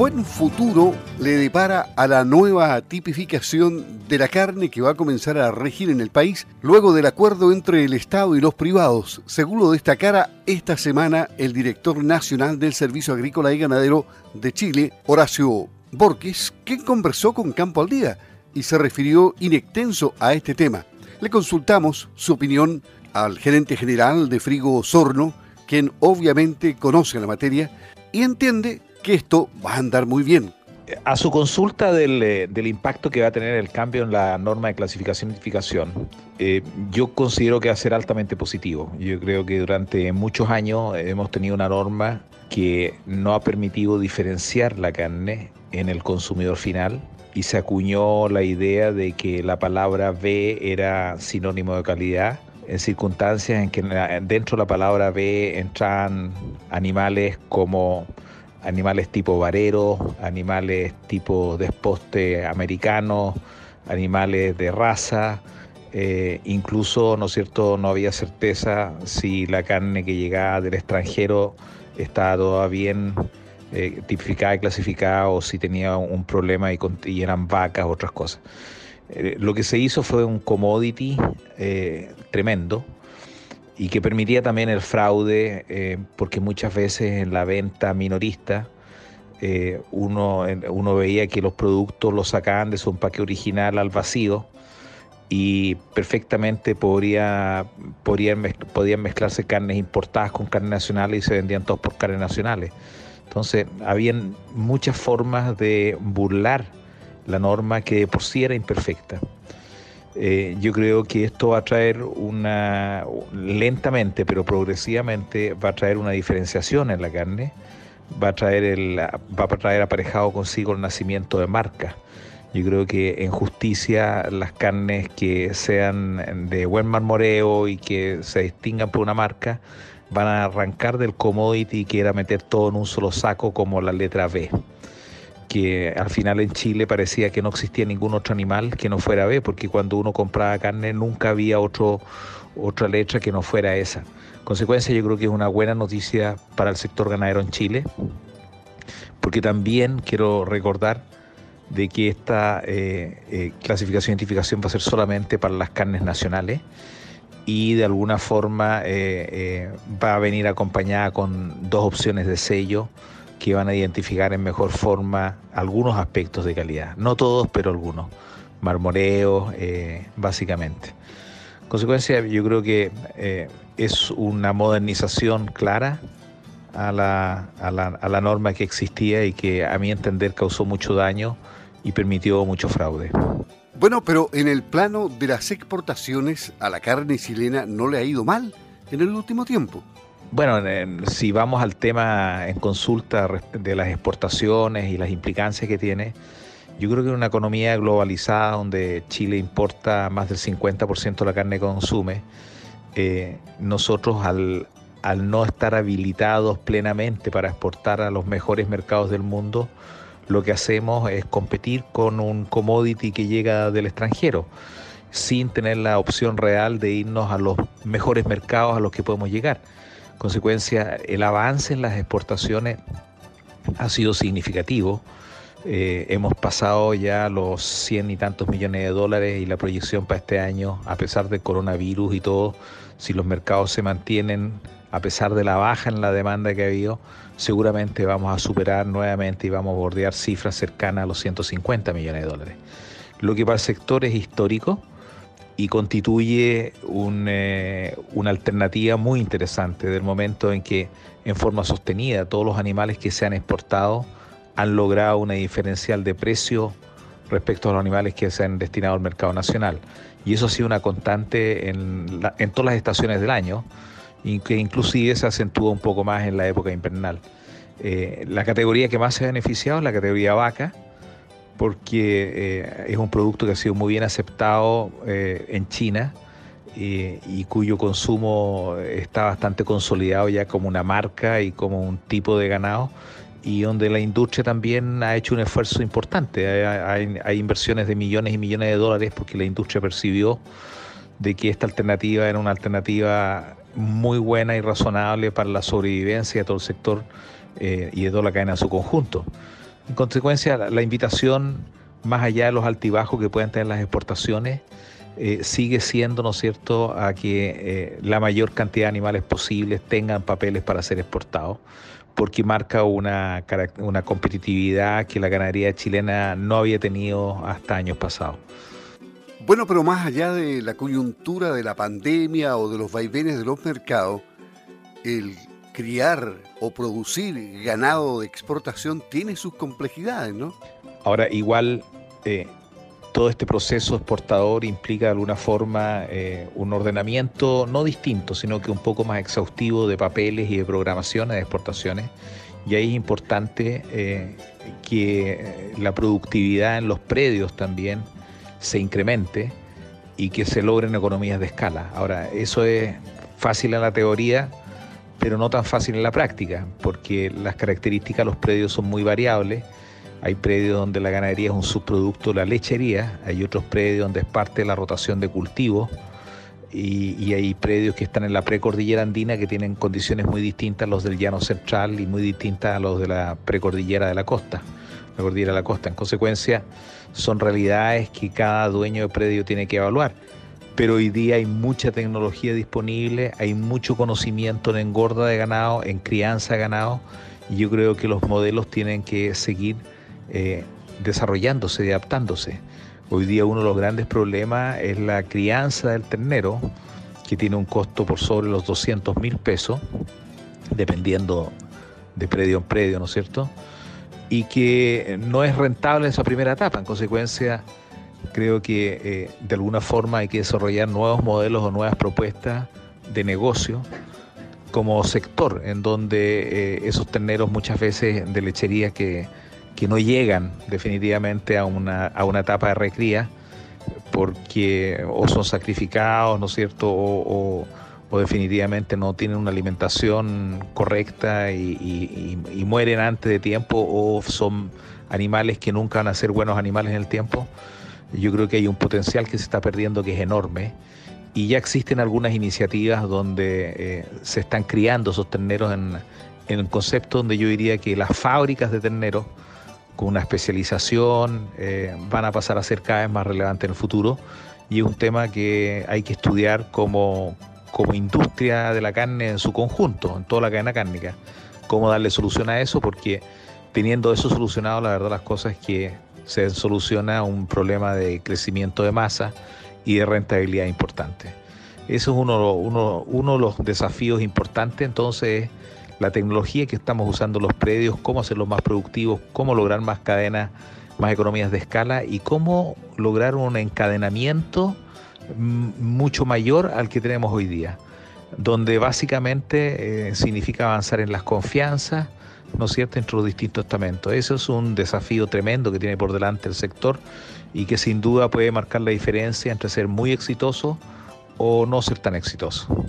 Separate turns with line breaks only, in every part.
buen futuro le depara a la nueva tipificación de la carne que va a comenzar a regir en el país luego del acuerdo entre el Estado y los privados, según lo destacara esta semana el director nacional del Servicio Agrícola y Ganadero de Chile, Horacio Borges, quien conversó con Campo al Día y se refirió inextenso a este tema. Le consultamos su opinión al gerente general de Frigo Sorno, quien obviamente conoce la materia y entiende que esto va a andar muy bien.
A su consulta del, eh, impacto que va a tener el cambio en la norma de clasificación y identificación, eh, yo considero que va a ser altamente positivo. Yo creo que durante muchos años hemos tenido una norma que no ha permitido diferenciar la carne en el consumidor final y se acuñó la idea de que la palabra B era sinónimo de calidad en circunstancias en que dentro de la palabra B entran animales como animales tipo varero, animales tipo desposte americano, animales de raza, eh, incluso, ¿no es cierto?, no había certeza si la carne que llegaba del extranjero estaba toda bien eh, tipificada y clasificada o si tenía un problema y, eran vacas o otras cosas. Eh, lo que se hizo fue un commodity tremendo, y que permitía también el fraude, eh, porque muchas veces en la venta minorista eh, uno, uno veía que los productos los sacaban de su empaque original al vacío y perfectamente podría, podían mezclarse carnes importadas con carnes nacionales y se vendían todos por carnes nacionales. Entonces, habían muchas formas de burlar la norma que por sí era imperfecta. Eh, yo creo que esto va a traer una, lentamente pero progresivamente, va a traer una diferenciación en la carne, va a traer, el, va a traer aparejado consigo el nacimiento de marcas. Yo creo que en justicia las carnes que sean de buen marmoreo y que se distingan por una marca van a arrancar del commodity que era meter todo en un solo saco como la letra B que al final en Chile parecía que no existía ningún otro animal que no fuera B, porque cuando uno compraba carne nunca había otro, otra letra que no fuera esa. Consecuencia, yo creo que es una buena noticia para el sector ganadero en Chile, porque también quiero recordar de que esta eh, eh, clasificación e identificación va a ser solamente para las carnes nacionales y de alguna forma eh, va a venir acompañada con dos opciones de sello que van a identificar en mejor forma algunos aspectos de calidad. No todos, pero algunos. Marmoreo, eh, básicamente. consecuencia, yo creo que eh, es una modernización clara a la, a, la, a la norma que existía y que a mi entender causó mucho daño y permitió mucho fraude.
Bueno, pero en el plano de las exportaciones a la carne chilena no le ha ido mal en el último tiempo.
Bueno, si vamos al tema en consulta de las exportaciones y las implicancias que tiene, yo creo que en una economía globalizada donde Chile importa más del 50% de la carne que consume, eh, nosotros al, al no estar habilitados plenamente para exportar a los mejores mercados del mundo, lo que hacemos es competir con un commodity que llega del extranjero, sin tener la opción real de irnos a los mejores mercados a los que podemos llegar consecuencia, el avance en las exportaciones ha sido significativo. Eh, hemos pasado ya los 100 y tantos millones de dólares y la proyección para este año, a pesar del coronavirus y todo, si los mercados se mantienen, a pesar de la baja en la demanda que ha habido, seguramente vamos a superar nuevamente y vamos a bordear cifras cercanas a los 150 millones de dólares. Lo que para el sector es histórico, y constituye eh, una alternativa muy interesante del momento en que en forma sostenida todos los animales que se han exportado han logrado una diferencial de precio respecto a los animales que se han destinado al mercado nacional. Y eso ha sido una constante en, todas las estaciones del año, y que inclusive se acentúa un poco más en la época invernal. Eh, la categoría que más se ha beneficiado es la categoría vaca, porque eh, es un producto que ha sido muy bien aceptado eh, en China y cuyo consumo está bastante consolidado ya como una marca y como un tipo de ganado y donde la industria también ha hecho un esfuerzo importante. Hay, hay, inversiones de millones y millones de dólares porque la industria percibió de que esta alternativa era una alternativa muy buena y razonable para la sobrevivencia de todo el sector eh, y de toda la cadena en su conjunto. En consecuencia, la, invitación, más allá de los altibajos que puedan tener las exportaciones, eh, sigue siendo, ¿no es cierto?, a que eh, la mayor cantidad de animales posibles tengan papeles para ser exportados, porque marca una, una competitividad que la ganadería chilena no había tenido hasta años pasados.
Bueno, pero más allá de la coyuntura de la pandemia o de los vaivenes de los mercados, el criar o producir ganado de exportación tiene sus complejidades, ¿no?
Ahora, igual eh, todo este proceso exportador implica de alguna forma eh, un ordenamiento no distinto, sino que un poco más exhaustivo de papeles y de programaciones de exportaciones. Y ahí es importante eh, que la productividad en los predios también se incremente y que se logren economías de escala. Ahora, eso es fácil en la teoría, pero no tan fácil en la práctica, porque las características de los predios son muy variables. Hay predios donde la ganadería es un subproducto de la lechería, hay otros predios donde es parte de la rotación de cultivos y, hay predios que están en la precordillera andina que tienen condiciones muy distintas a los del llano central y muy distintas a los de la precordillera de la costa, la cordillera de la costa. En consecuencia, son realidades que cada dueño de predio tiene que evaluar pero hoy día hay mucha tecnología disponible, hay mucho conocimiento en engorda de ganado, en crianza de ganado, y yo creo que los modelos tienen que seguir eh, desarrollándose y adaptándose. Hoy día uno de los grandes problemas es la crianza del ternero, que tiene un costo por sobre los 200 mil pesos, dependiendo de predio en predio, ¿no es cierto? Y que no es rentable en esa primera etapa, en consecuencia creo que eh, de alguna forma hay que desarrollar nuevos modelos o nuevas propuestas de negocio como sector, en donde eh, esos terneros muchas veces de lechería que, no llegan definitivamente a una, a una etapa de recría, porque o son sacrificados, ¿no es cierto?, o, definitivamente no tienen una alimentación correcta y, y, mueren antes de tiempo, o son animales que nunca van a ser buenos animales en el tiempo. Yo creo que hay un potencial que se está perdiendo que es enorme y ya existen algunas iniciativas donde eh, se están criando esos terneros en, en el concepto donde yo diría que las fábricas de terneros con una especialización eh, van a pasar a ser cada vez más relevantes en el futuro y es un tema que hay que estudiar como, como industria de la carne en su conjunto, en toda la cadena cárnica, cómo darle solución a eso porque teniendo eso solucionado la verdad las cosas es que se soluciona un problema de crecimiento de masa y de rentabilidad importante. Eso es uno, uno, uno de los desafíos importantes, entonces la tecnología que estamos usando los predios, cómo hacerlos más productivos, cómo lograr más cadenas, más economías de escala y cómo lograr un encadenamiento mucho mayor al que tenemos hoy día, donde básicamente eh, significa avanzar en las confianzas, ¿no es cierto?, entre los distintos estamentos. Eso es un desafío tremendo que tiene por delante el sector y que sin duda puede marcar la diferencia entre ser muy exitoso o no ser tan exitoso.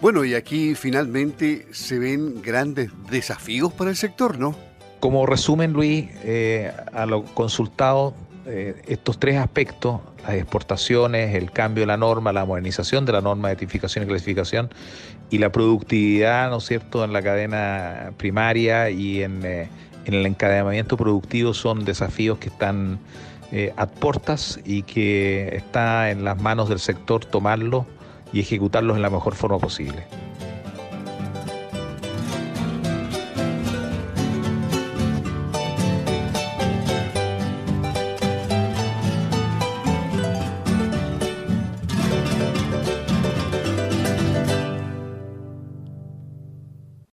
Bueno, y aquí finalmente se ven grandes desafíos para el sector, ¿no?
Como resumen, Luis, eh, a lo consultado, eh, estos tres aspectos, las exportaciones, el cambio de la norma, la modernización de la norma de identificación y clasificación y la productividad, ¿no es cierto?, en la cadena primaria y en, eh, el encadenamiento productivo son desafíos que están eh, a portas y que está en las manos del sector tomarlos y ejecutarlos en la mejor forma posible.